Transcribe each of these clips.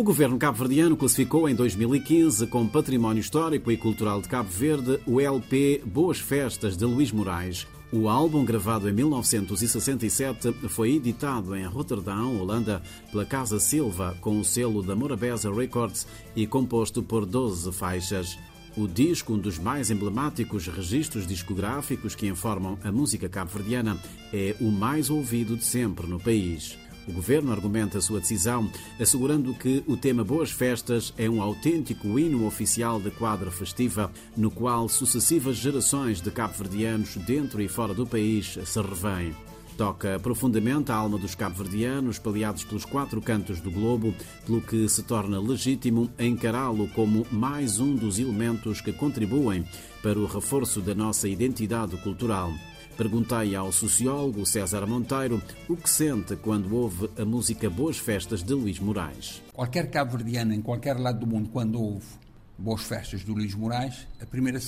O governo cabo-verdiano classificou em 2015 como Património Histórico e Cultural de Cabo Verde o LP Boas Festas de Luís Moraes. O álbum, gravado em 1967, foi editado em Roterdão, Holanda, pela Casa Silva, com o selo da Morabeza Records e composto por 12 faixas. O disco, um dos mais emblemáticos registros discográficos que informam a música cabo-verdiana, é o mais ouvido de sempre no país. O governo argumenta sua decisão, assegurando que o tema Boas Festas é um autêntico hino oficial de quadra festiva, no qual sucessivas gerações de cabo-verdianos dentro e fora do país se revêem. Toca profundamente a alma dos cabo-verdianos, paliados pelos quatro cantos do globo, pelo que se torna legítimo encará-lo como mais um dos elementos que contribuem para o reforço da nossa identidade cultural. Perguntei ao sociólogo César Monteiro o que sente quando ouve a música Boas Festas de Luís Moraes. Qualquer cabo-verdiano em qualquer lado do mundo, quando ouve Boas Festas de Luís Moraes, a primeira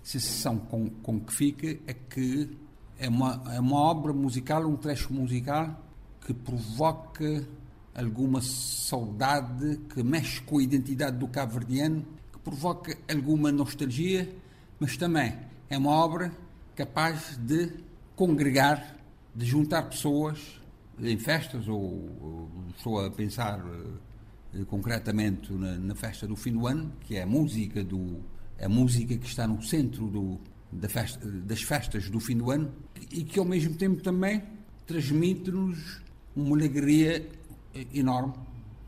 sensação com, com que fica é que é uma, é uma obra musical, um trecho musical que provoca alguma saudade, que mexe com a identidade do cabo-verdiano, que provoca alguma nostalgia, mas também é uma obra capaz de congregar, de juntar pessoas em festas, ou, ou estou a pensar uh, concretamente na, na, festa do fim do ano, que é a música, do, a música que está no centro do, da festa, das festas do fim do ano e que ao mesmo tempo também transmite-nos uma alegria enorme,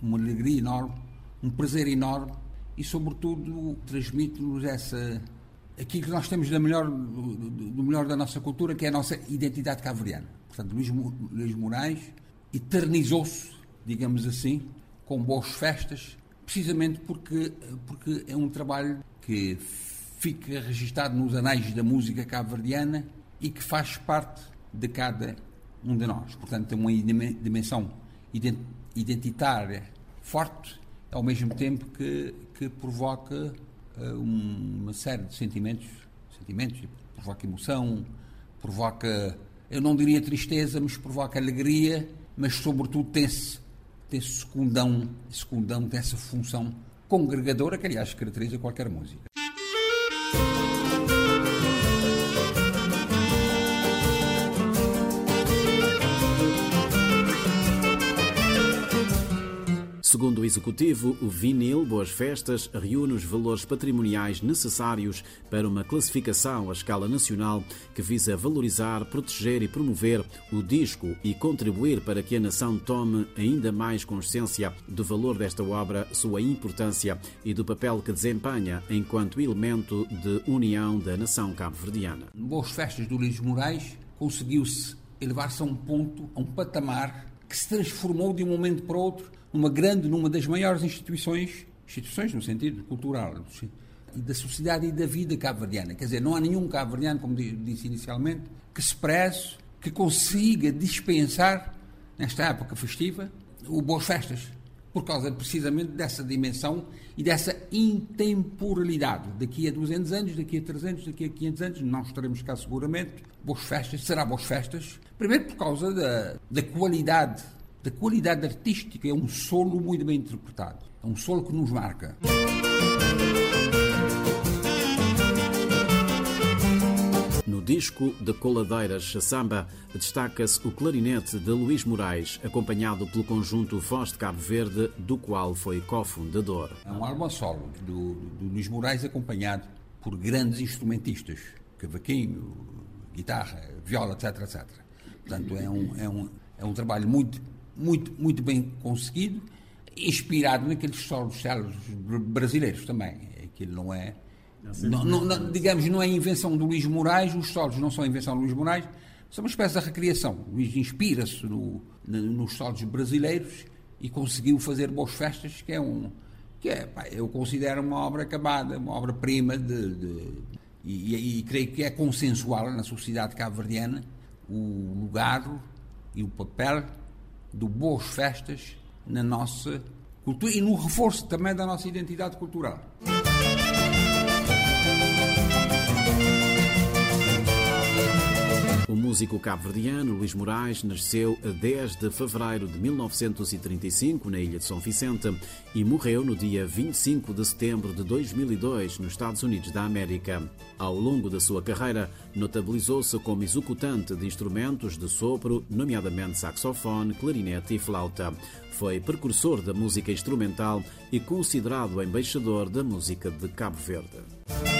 uma alegria enorme, um prazer enorme e sobretudo transmite-nos essa aquilo que nós temos da melhor, do, do, melhor da nossa cultura, que é a nossa identidade caveriana. Portanto, Luís, Luís Moraes eternizou-se, digamos assim, com boas festas, precisamente porque, porque é um trabalho que fica registado nos anais da música cabo-verdiana e que faz parte de cada um de nós. Portanto, tem uma dimensão identitária forte, ao mesmo tempo que, que provoca uma série de sentimentos, sentimentos, provoca emoção, provoca, eu não diria tristeza, mas provoca alegria, mas sobretudo tem-se tem secundão, secundão, tem essa função congregadora que, aliás, caracteriza qualquer música. Segundo o Executivo, o vinil Boas Festas reúne os valores patrimoniais necessários para uma classificação à escala nacional que visa valorizar, proteger e promover o disco e contribuir para que a nação tome ainda mais consciência do valor desta obra, sua importância e do papel que desempenha enquanto elemento de união da nação cabo-verdiana. Boas Festas do Luís Moraes conseguiu-se elevar-se a um ponto, a um patamar que se transformou de um momento para outro numa grande, numa das maiores instituições, instituições no sentido cultural, da sociedade e da vida cabo-verdiana. Quer dizer, não há nenhum cabo-verdiano, como disse inicialmente, que se preze, que consiga dispensar, nesta época festiva, o Boas Festas, por causa precisamente dessa dimensão e dessa intemporalidade. Daqui a 200 anos, daqui a 300, daqui a 500 anos, não estaremos cá seguramente. Boas Festas, será Boas Festas, primeiro por causa da, da qualidade da qualidade artística, é um solo muito bem interpretado. É um solo que nos marca. Disco de Coladeiras Samba destaca-se o clarinete de Luís Moraes, acompanhado pelo conjunto Voz de Cabo Verde, do qual foi cofundador. É um álbum solo do, do Luís Moraes, acompanhado por grandes instrumentistas, cavaquinho, guitarra, viola, etc, etc. Portanto, é um, é um, é um trabalho muito muito, muito bem conseguido, inspirado naqueles solos células brasileiros também. Aquilo não é. Não, não, não, digamos, não é invenção do Luís Moraes, os solos não são invenção do Luís Moraes, são uma espécie de recriação. O Luís inspira-se no, no, nos solos brasileiros e conseguiu fazer boas festas, que é um. que é, pá, eu considero uma obra acabada, uma obra-prima de, de e, e, e, creio que é consensual na sociedade cabo-verdiana o lugar e o papel do boas festas na nossa cultura e no reforço também da nossa identidade cultural. Músico cabo-verdiano Luís Moraes nasceu a 10 de fevereiro de 1935 na ilha de São Vicente e morreu no dia 25 de setembro de 2002 nos Estados Unidos da América. Ao longo da sua carreira, notabilizou-se como executante de instrumentos de sopro, nomeadamente saxofone, clarinete e flauta. Foi precursor da música instrumental e considerado embaixador da música de Cabo Verde.